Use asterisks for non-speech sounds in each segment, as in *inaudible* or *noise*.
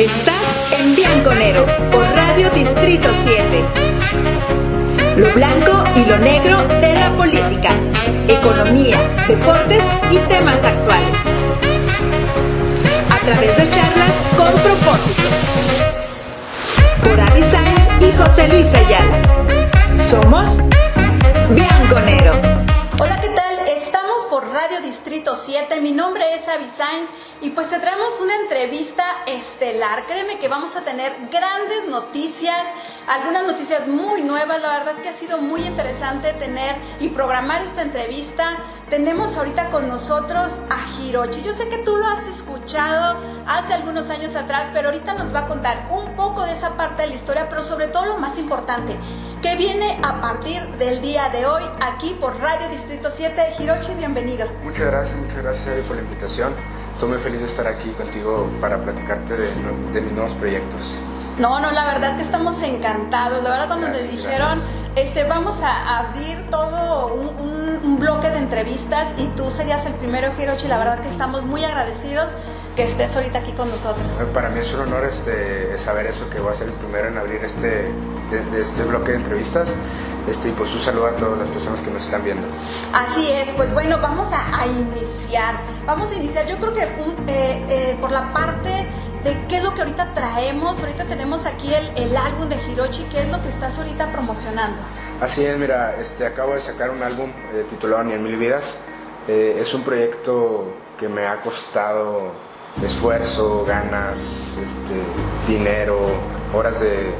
Estás en Bianconero por Radio Distrito 7. Lo blanco y lo negro de la política, economía, deportes y temas actuales. A través de charlas con propósito. Por Avi Sainz y José Luis Ayala. Somos Bianconero. Hola, ¿qué tal? Radio Distrito 7. Mi nombre es Avi Sainz y pues te traemos una entrevista estelar. Créeme que vamos a tener grandes noticias, algunas noticias muy nuevas. La verdad que ha sido muy interesante tener y programar esta entrevista. Tenemos ahorita con nosotros a Hirochi. Yo sé que tú lo has escuchado hace algunos años atrás, pero ahorita nos va a contar un poco de esa parte de la historia, pero sobre todo lo más importante, que viene a partir del día de hoy aquí por Radio Distrito 7. Hirochi, bienvenido. Muchas gracias, muchas gracias Ari, por la invitación. Estoy muy feliz de estar aquí contigo para platicarte de, de mis nuevos proyectos. No, no, la verdad que estamos encantados. La verdad cuando Gracias, me dijeron, gracias. este, vamos a abrir todo un, un- un bloque de entrevistas y tú serías el primero, Hirochi. La verdad que estamos muy agradecidos que estés ahorita aquí con nosotros. Para mí es un honor este, saber eso, que voy a ser el primero en abrir este, de, de este bloque de entrevistas. Este, y pues un saludo a todas las personas que nos están viendo. Así es, pues bueno, vamos a, a iniciar. Vamos a iniciar, yo creo que un- eh, eh, por la parte de qué es lo que ahorita traemos. Ahorita tenemos aquí el, el álbum de Hirochi, qué es lo que estás ahorita promocionando. Así es, mira, este, acabo de sacar un álbum eh, titulado Ni en Mil Vidas. Eh, es un proyecto que me ha costado esfuerzo, ganas, este, dinero, horas de,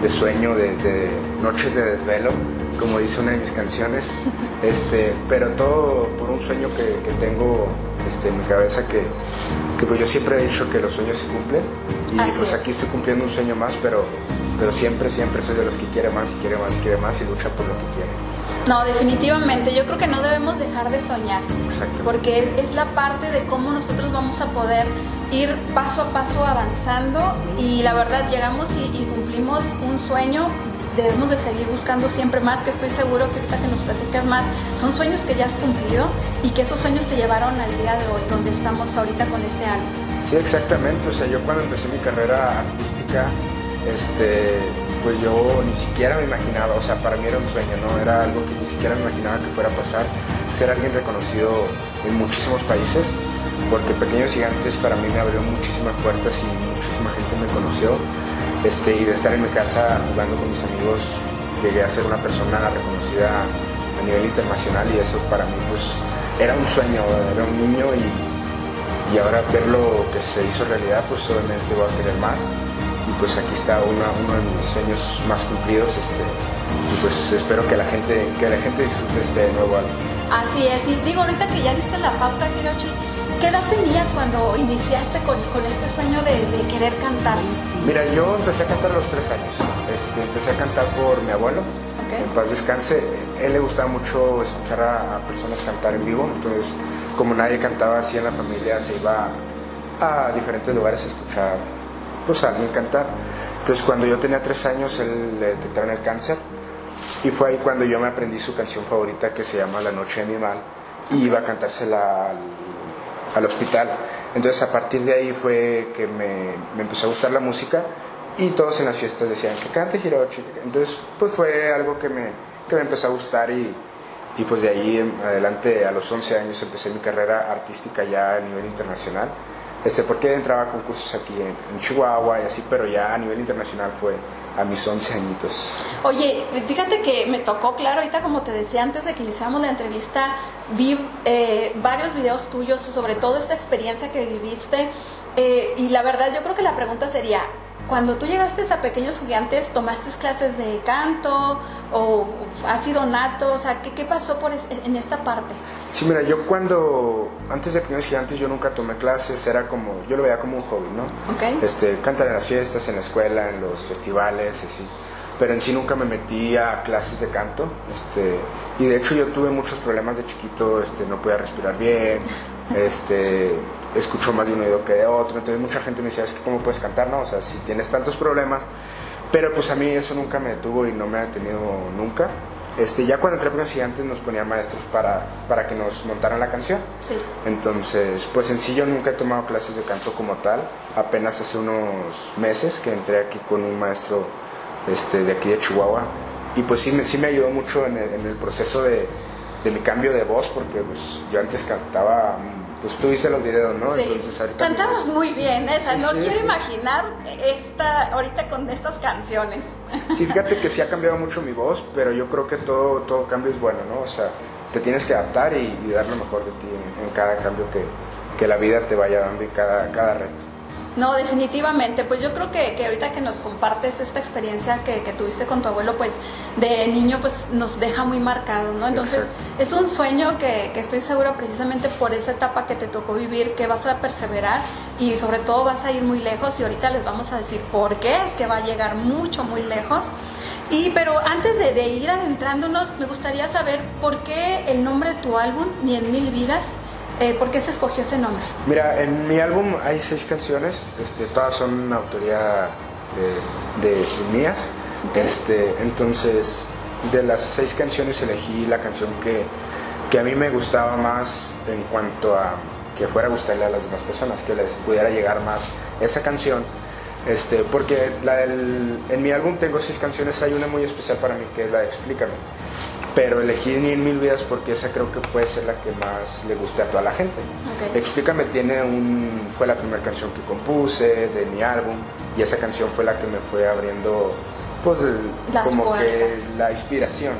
de sueño, de, de noches de desvelo, como dice una de mis canciones. *laughs* Este, pero todo por un sueño que, que tengo este, en mi cabeza que, que pues yo siempre he dicho que los sueños se cumplen y Así pues es. aquí estoy cumpliendo un sueño más, pero, pero siempre, siempre soy de los que quiere más y quiere más y quiere más y lucha por lo que quiere. No, definitivamente, yo creo que no debemos dejar de soñar. Exacto. Porque es, es la parte de cómo nosotros vamos a poder ir paso a paso avanzando y la verdad llegamos y, y cumplimos un sueño. Debemos de seguir buscando siempre más, que estoy seguro que ahorita que nos platicas más, son sueños que ya has cumplido y que esos sueños te llevaron al día de hoy, donde estamos ahorita con este álbum. Sí, exactamente. O sea, yo cuando empecé mi carrera artística, este, pues yo ni siquiera me imaginaba, o sea, para mí era un sueño, ¿no? Era algo que ni siquiera me imaginaba que fuera a pasar, ser alguien reconocido en muchísimos países, porque Pequeños Gigantes para mí me abrió muchísimas puertas y muchísima gente me conoció. Este, y de estar en mi casa jugando con mis amigos, llegué a ser una persona reconocida a nivel internacional y eso para mí pues era un sueño, era un niño y, y ahora ver lo que se hizo realidad, pues obviamente voy a querer más. Pues aquí está una- uno de mis sueños más cumplidos. Este, y pues espero que la gente, que la gente disfrute este nuevo álbum. Así es, y digo ahorita que ya diste la pauta, Hirochi, ¿qué edad tenías cuando iniciaste con, con este sueño de, de querer cantar? Mira, yo empecé a cantar a los tres años. Este, empecé a cantar por mi abuelo. Ok. En paz descanse. Él le gustaba mucho escuchar a, a personas cantar en vivo. Entonces, como nadie cantaba así en la familia, se iba a diferentes lugares a escuchar pues, a alguien cantar. Entonces, cuando yo tenía tres años, él le detectaron el cáncer. Y fue ahí cuando yo me aprendí su canción favorita que se llama La Noche de mi Mal. Y iba a cantársela al, al hospital. Entonces a partir de ahí fue que me, me empezó a gustar la música y todos en las fiestas decían que cante Hirochi. Entonces pues fue algo que me, que me empezó a gustar y, y pues de ahí en adelante a los 11 años empecé mi carrera artística ya a nivel internacional. Este, porque entraba a concursos aquí en, en Chihuahua y así, pero ya a nivel internacional fue a mis 11 añitos. Oye, fíjate que me tocó, claro, ahorita como te decía antes de que iniciáramos la entrevista, vi eh, varios videos tuyos sobre toda esta experiencia que viviste eh, y la verdad yo creo que la pregunta sería, cuando tú llegaste a Pequeños Gigantes, ¿tomaste clases de canto o has sido nato? O sea, ¿qué, qué pasó por en esta parte? Sí, mira, yo cuando, antes de Pequeños Gigantes, yo nunca tomé clases, era como, yo lo veía como un hobby, ¿no? Ok. Este, cantar en las fiestas, en la escuela, en los festivales, así. Pero en sí nunca me metí a clases de canto, este, y de hecho yo tuve muchos problemas de chiquito, este, no podía respirar bien, este, escucho más de un oído que de otro, entonces mucha gente me decía, es que cómo puedes cantar, no, o sea, si tienes tantos problemas, pero pues a mí eso nunca me detuvo y no me ha detenido nunca. Este, ya cuando entré a Gigantes nos ponían maestros para, para que nos montaran la canción. Sí. Entonces, pues en sí yo nunca he tomado clases de canto como tal. Apenas hace unos meses que entré aquí con un maestro este, de aquí de Chihuahua. Y pues sí me, sí me ayudó mucho en el, en el proceso de, de mi cambio de voz, porque pues yo antes cantaba pues tú viste los videos, ¿no? Sí. Cantabas muy bien, esa. no quiero imaginar esta ahorita con estas canciones. *laughs* Sí, fíjate que sí ha cambiado mucho mi voz, pero yo creo que todo, todo cambio es bueno, ¿no? O sea, te tienes que adaptar y, dar lo mejor de ti en, cada cambio que, que, la vida te vaya dando y cada, cada reto. No, definitivamente. Pues yo creo que, que ahorita que nos compartes esta experiencia que, que, tuviste con tu abuelo, pues de niño, pues nos deja muy marcado, ¿no? Entonces es un sueño que, que estoy segura precisamente por esa etapa que te tocó vivir, que vas a perseverar y sobre todo vas a ir muy lejos y ahorita les vamos a decir por qué es que va a llegar mucho, muy lejos. Y pero antes de, de ir adentrándonos, me gustaría saber por qué el nombre de tu álbum, Ni en Mil Vidas, eh, ¿Por qué se escogió ese nombre? Mira, en mi álbum hay seis canciones, este, todas son autoría de, mías. Este, entonces, de las seis canciones elegí la canción que, que a mí me gustaba más en cuanto a que fuera a gustarle a las demás personas, que les pudiera llegar más esa canción. Este, porque la en mi álbum tengo seis canciones, hay una muy especial para mí que es la de Explícame pero elegí Ni en Mil Vidas porque esa creo que puede ser la que más le guste a toda la gente. Explícame tiene un, fue la primera canción que compuse de mi álbum y esa canción fue la que me fue abriendo pues como que la inspiración,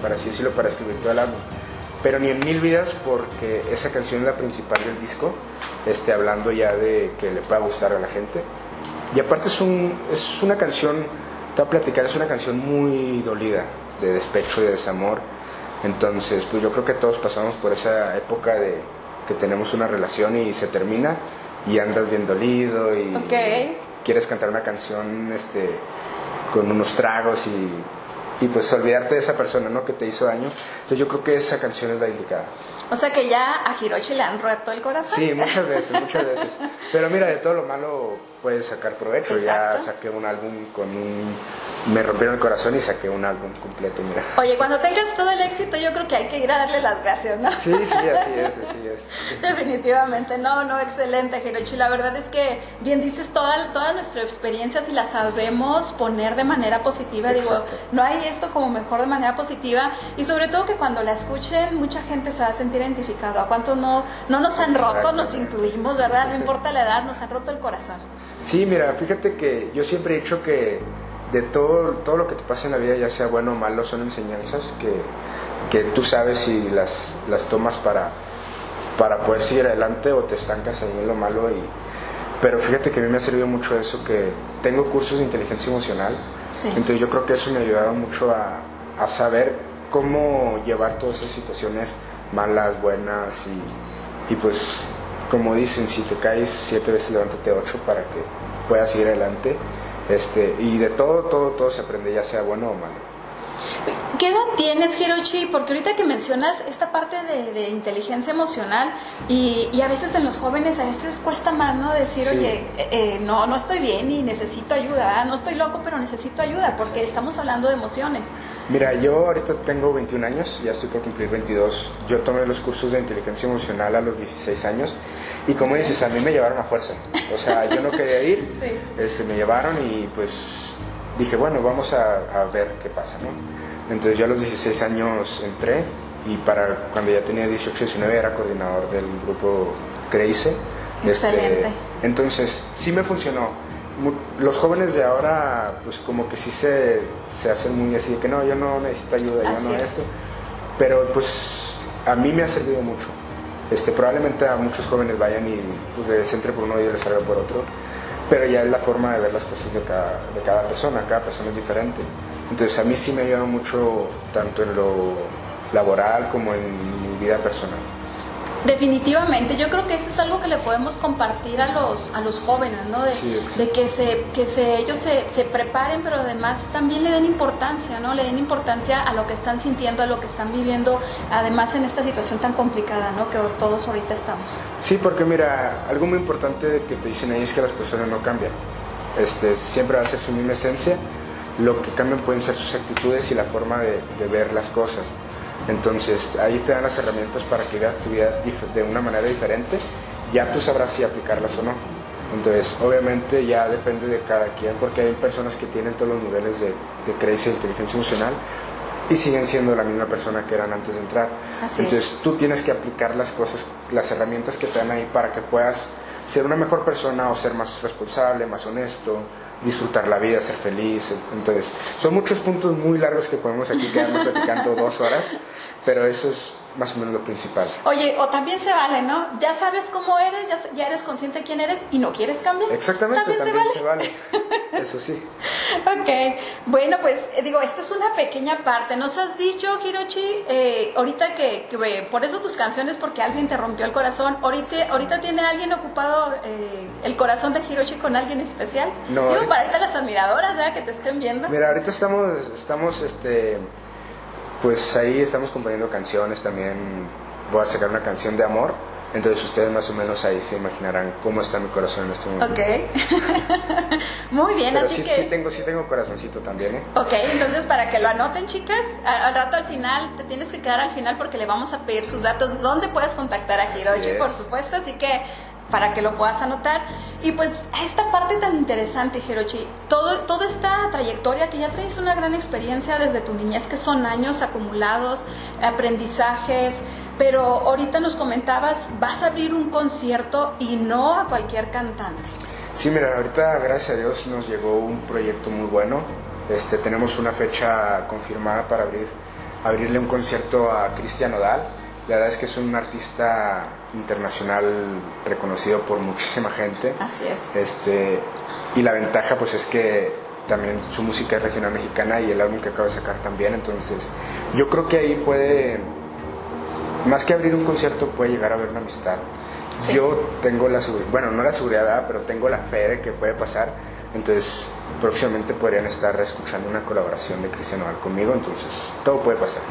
para así decirlo, para escribir todo el álbum. Pero Ni en Mil Vidas porque esa canción es la principal del disco, este, hablando ya de que le pueda gustar a la gente. Y aparte es, un, es una canción, te voy a platicar, es una canción muy dolida de despecho y de desamor. Entonces, pues yo creo que todos pasamos por esa época de que tenemos una relación y se termina y andas bien dolido y quieres cantar una canción este, con unos tragos y, y, pues olvidarte de esa persona ¿no? que te hizo daño. Entonces yo creo que esa canción es la indicada. O sea que ya a Hiroshi le han roto el corazón. Sí, muchas veces, muchas veces. *laughs* Pero mira, de todo lo malo puedes sacar provecho. Ya saqué un álbum con un me rompieron el corazón y saqué un álbum completo, mira. Oye, cuando tengas todo el éxito, yo creo que hay que ir a darle las gracias, ¿no? Sí, sí, así es, así es. *laughs* Definitivamente, no, no, excelente, Hirochi. La verdad es que, bien dices, toda, toda nuestra experiencia, si la sabemos poner de manera positiva, digo, no hay esto como mejor de manera positiva, y sobre todo que cuando la escuchen, mucha gente se va a sentir identificado. ¿A cuántos no, no nos han roto, nos incluimos, verdad? No *laughs* importa la edad, nos han roto el corazón. Sí, mira, fíjate que yo siempre he dicho que de todo, todo lo que te pasa en la vida, ya sea bueno o malo, son enseñanzas que, que tú sabes si las, las tomas para, para poder seguir adelante o te estancas en lo malo. Y, pero fíjate que a mí me ha servido mucho eso, que tengo cursos de inteligencia emocional. Entonces yo creo que eso me ha ayudado mucho a, a saber cómo llevar todas esas situaciones malas, buenas y, y pues como dicen, si te caes siete veces, levántate ocho para que puedas seguir adelante. Este, y de todo, todo, todo se aprende, ya sea bueno o malo. ¿Qué edad tienes, Hirochi? Porque ahorita que mencionas esta parte de, inteligencia emocional y, y, a veces en los jóvenes a veces cuesta más, ¿no? Decir, oye, eh, eh, no, no estoy bien y necesito ayuda, no estoy loco, pero necesito ayuda porque estamos hablando de emociones. Mira, yo ahorita tengo 21 años, ya estoy por cumplir 22. Yo tomé los cursos de inteligencia emocional a los 16 años y como dices, a mí me llevaron a fuerza. O sea, yo no quería ir, *laughs* este, me llevaron y pues dije, bueno, vamos a, ver qué pasa, ¿no? Entonces yo a los 16 años entré y para cuando ya tenía 18, 19 era coordinador del grupo Creice. Este, Excelente. entonces sí me funcionó los jóvenes de ahora, pues como que sí se, se hacen muy así de que no, yo no necesito ayuda, yo no esto. Pero pues a mí me ha servido mucho. Este, probablemente a muchos jóvenes vayan y pues les entre por uno y les salga por otro. Pero ya es la forma de ver las cosas de cada, de cada persona, cada persona es diferente. Entonces a mí sí me ha ayudado mucho tanto en lo laboral como en mi vida personal. Definitivamente, yo creo que eso es algo que le podemos compartir a los, a los jóvenes, ¿no? De, que, se, que se, ellos se, se, preparen, pero además también le den importancia, ¿no? Le den importancia a lo que están sintiendo, a lo que están viviendo, además en esta situación tan complicada, ¿no? Que todos ahorita estamos. Sí, porque mira, algo muy importante que te dicen ahí es que las personas no cambian. Este, siempre va a ser su misma esencia lo que cambian pueden ser sus actitudes y la forma de, de ver las cosas. Entonces ahí te dan las herramientas para que veas tu vida de una manera diferente, ya tú sabrás si aplicarlas o no. Entonces obviamente ya depende de cada quien, porque hay personas que tienen todos los niveles de, de creencia e inteligencia emocional y siguen siendo la misma persona que eran antes de entrar. Entonces tú tienes que aplicar las cosas, las herramientas que te dan ahí para que puedas ser una mejor persona o ser más responsable, más honesto, disfrutar la vida, ser feliz. Entonces, son muchos puntos muy largos que podemos aquí quedarnos platicando dos horas, pero eso es más o menos lo principal. Oye, o también se vale, ¿no? Ya sabes cómo eres, ya, ya eres consciente de quién eres y no quieres cambiar. Exactamente, también, se, vale? Eso sí. *laughs* ok, bueno, pues eh, digo, esta es una pequeña parte. Nos has dicho, Hirochi, eh, ahorita que, que, por eso tus canciones, porque alguien te rompió el corazón. ¿Ahorita, ahorita tiene alguien ocupado eh, el corazón de Hirochi con alguien especial? No. Digo, para ahorita las admiradoras, ya que te estén viendo. Mira, ahorita estamos, estamos, este pues ahí estamos componiendo canciones también. Voy a sacar una canción de amor. Entonces ustedes más o menos ahí se imaginarán cómo está mi corazón en este momento. Ok. *laughs* Muy bien, Pero así sí, que... sí tengo, sí tengo corazoncito también, ¿eh? Ok, entonces para que lo anoten, chicas, al, rato al final, te tienes que quedar al final porque le vamos a pedir sus datos, dónde puedes contactar a Hiroshi, por supuesto, así que para que lo puedas anotar. Y pues esta parte tan interesante, Hirochi, todo, toda esta trayectoria que ya traes una gran experiencia desde tu niñez, que son años acumulados, aprendizajes, pero ahorita nos comentabas, vas a abrir un concierto y no a cualquier cantante. Sí, mira, ahorita gracias a Dios nos llegó un proyecto muy bueno. Este, tenemos una fecha confirmada para abrir, abrirle un concierto a Cristian Odal. La verdad es que es un artista internacional reconocido por muchísima gente. Así es. Este, y la ventaja pues es que también su música es regional mexicana y el álbum que acaba de sacar también, entonces yo creo que ahí puede, más que abrir un concierto, puede llegar a haber una amistad. Yo tengo la seguridad, bueno, no la seguridad, pero tengo la fe de que puede pasar, entonces próximamente podrían estar escuchando una colaboración de Cristiano Val conmigo, entonces todo puede pasar.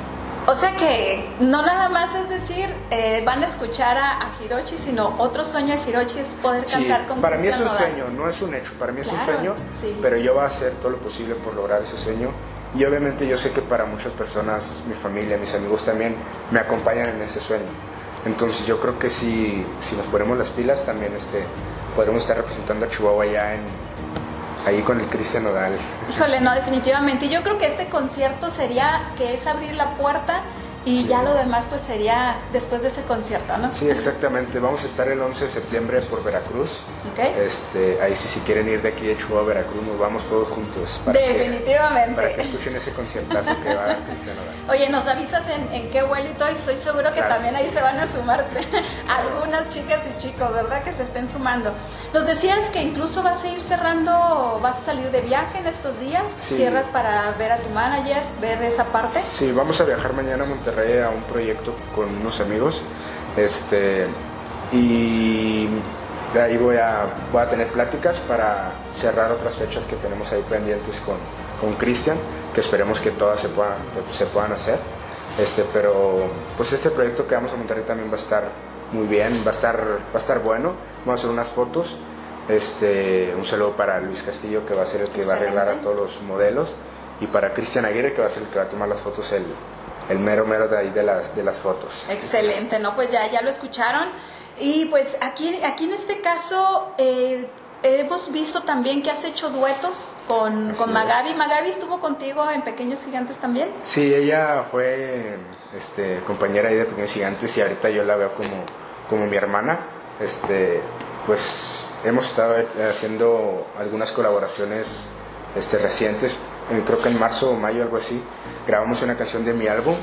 O sea que no nada más es decir, eh, van a escuchar a, Hirochi, sino otro sueño de Hirochi es poder cantar con Para mí es un sueño, no es un hecho, para mí es un sueño, pero yo voy a hacer todo lo posible por lograr ese sueño. Y obviamente yo sé que para muchas personas, mi familia, mis amigos también, me acompañan en ese sueño. Entonces yo creo que si, si nos ponemos las pilas, también este, podremos estar representando a Chihuahua ya en, ahí con el Cristian Nodal. Híjole, no, definitivamente. Yo creo que este concierto sería que es abrir la puerta y ya lo demás pues sería después de ese concierto, ¿no? Sí, exactamente. Vamos a estar el 11 de septiembre por Veracruz. Okay. Este, ahí sí, si quieren ir de aquí de Chihuahua a Veracruz, nos vamos todos juntos. Para Definitivamente. Que, para que escuchen ese conciertazo que va a Cristiano *laughs* Oye, nos avisas en, en qué vuelo y todo, y estoy seguro que también ahí se van a sumar *laughs* algunas chicas y chicos, ¿verdad? Que se estén sumando. Nos decías que incluso vas a ir cerrando, vas a salir de viaje en estos días, cierras para ver a tu manager, ver esa parte. Sí, vamos a viajar mañana a Monterrey a un proyecto con unos amigos. Este, y de ahí voy a, voy a tener pláticas para cerrar otras fechas que tenemos ahí pendientes con, con Cristian, que esperemos que todas se puedan, se puedan hacer. Este, pero pues este proyecto que vamos a montar también va a estar muy bien, va a estar, va a estar bueno. Vamos a hacer unas fotos. Este, un saludo para Luis Castillo, que va a ser el que va a arreglar a todos los modelos, y para Cristian Aguirre, que va a ser el que va a tomar las fotos el, el mero mero de ahí de las, de las fotos. Excelente, ¿no? Pues ya, ya lo escucharon. Y pues aquí, aquí en este caso eh, hemos visto también que has hecho duetos con, con Magabi. ¿Magabi estuvo contigo en Pequeños Gigantes también? Sí, ella fue este, compañera ahí de Pequeños Gigantes y ahorita yo la veo como, como mi hermana. Este, pues hemos estado haciendo algunas colaboraciones este, recientes, eh, creo que en marzo o mayo, algo así grabamos una canción de mi álbum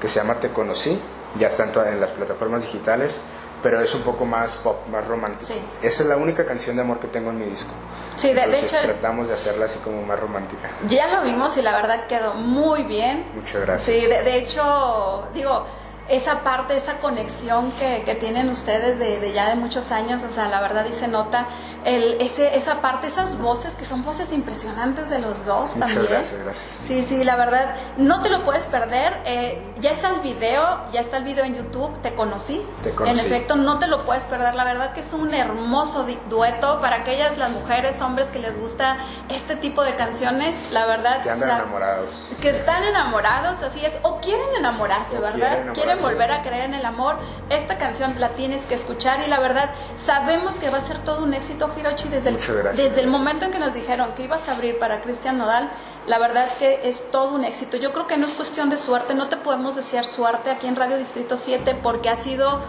que se llama Te Conocí, ya está en, las plataformas digitales, pero es un poco más pop, más romántico. Esa es la única canción de amor que tengo en mi disco. Sí, de, Entonces, hecho, tratamos de hacerla así como más romántica. Ya lo vimos y la verdad quedó muy bien. Muchas gracias. Sí, de, hecho, digo, esa parte, esa conexión que, que tienen ustedes de, de, ya de muchos años, o sea, la verdad se nota el, ese, esa parte, esas voces que son voces impresionantes de los dos Muchas también. gracias, gracias. Sí, sí, la verdad, no te lo puedes perder. Eh, ya está el video, ya está el video en YouTube, te conocí. Te conocí. En efecto, no te lo puedes perder. La verdad que es un hermoso dueto para aquellas las mujeres, hombres que les gusta este tipo de canciones. La verdad, Que andan enamorados. que están enamorados, así es, o quieren enamorarse, O ¿verdad? quieren enamorarse. Quieren volver a creer en el amor. Esta canción la tienes que escuchar y la verdad sabemos que va a ser todo un éxito, Hiroshi, desde el, gracias, desde el momento en que nos dijeron que ibas a abrir para Cristian Nodal. La verdad que es todo un éxito. Yo creo que no es cuestión de suerte, no te podemos desear suerte aquí en Radio Distrito 7 porque ha sido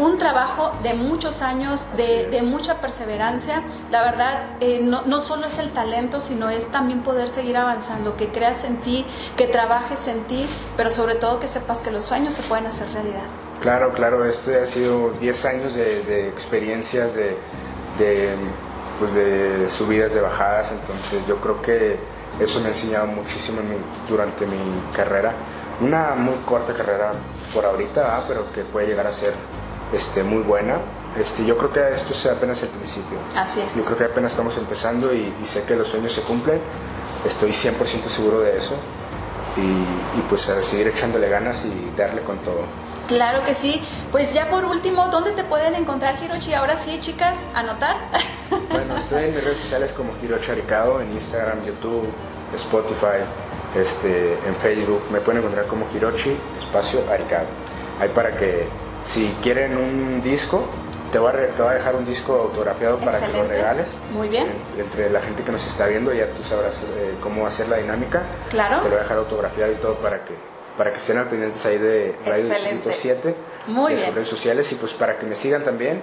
un trabajo de muchos años, de, mucha perseverancia. La verdad, eh, no, no solo es el talento, sino es también poder seguir avanzando, que creas en ti, que trabajes en ti, pero sobre todo que sepas que los sueños se pueden hacer realidad. Claro, claro, este ha sido 10 años de, de experiencias, de, de, pues de subidas, de bajadas, entonces yo creo que eso me ha enseñado muchísimo mi- durante mi carrera. Una muy corta carrera por ahorita, ¿verdad? pero que puede llegar a ser este, muy buena. Este, yo creo que esto es apenas el principio. Así es. Yo creo que apenas estamos empezando y, y sé que los sueños se cumplen, estoy 100% seguro de eso y, y pues a seguir echándole ganas y darle con todo. Claro que sí. Pues ya por último, ¿dónde te pueden encontrar, Hiroshi? Ahora sí, chicas, anotar. *laughs* Bueno, estoy en mis redes sociales como Giro Charicado, en Instagram, YouTube, Spotify, este, en Facebook. Me pueden encontrar como Hirochi, espacio Aricado. Ahí para que, si quieren un disco, te voy a, re- te voy a dejar un disco autografiado para que lo regales. Muy bien. En- entre la gente que nos está viendo, ya tú sabrás eh, cómo hacer la dinámica. Claro. Te lo voy a dejar autografiado y todo para que, para que estén al pendientes ahí de Radio Excelente. Distrito 7, Muy de bien. sus redes sociales y pues para que me sigan también.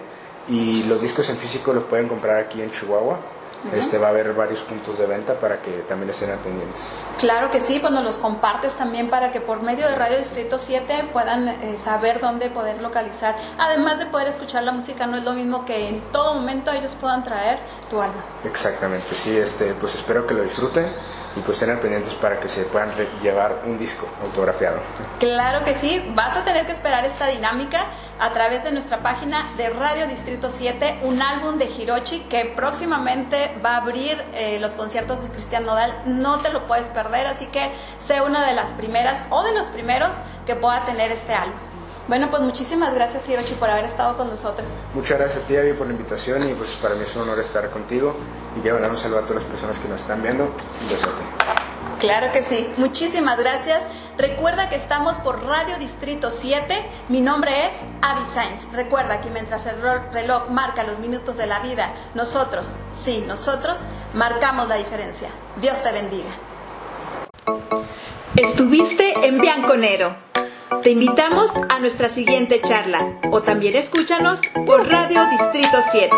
Y los discos en físico los pueden comprar aquí en Chihuahua. Este va a haber varios puntos de venta para que también estén al pendientes. Claro que sí, pues nos los compartes también para que por medio de Radio Distrito 7 puedan eh, saber dónde poder localizar. Además de poder escuchar la música, no es lo mismo que en todo momento ellos puedan traer tu alma. Exactamente, sí, este, pues espero que lo disfruten y pues estén pendientes para que se puedan llevar un disco autografiado. Claro que sí, vas a tener que esperar esta dinámica a través de nuestra página de Radio Distrito 7, un álbum de Hirochi que próximamente va a abrir eh, los conciertos de Cristian Nodal. No te lo puedes perder, así que sé una de las primeras o de los primeros que pueda tener este álbum. Bueno, pues muchísimas gracias Hirochi por haber estado con nosotros. Muchas gracias a ti, Avi, por la invitación y pues para mí es un honor estar contigo y quiero mandar un saludo a todas las personas que nos están viendo. Un besote. Claro que sí. Muchísimas gracias. Recuerda que estamos por Radio Distrito 7. Mi nombre es Avi Sainz. Recuerda que mientras el reloj marca los minutos de la vida, nosotros, sí, nosotros, marcamos la diferencia. Dios te bendiga. Estuviste en Bianconero. Te invitamos a nuestra siguiente charla o también escúchanos por Radio Distrito 7.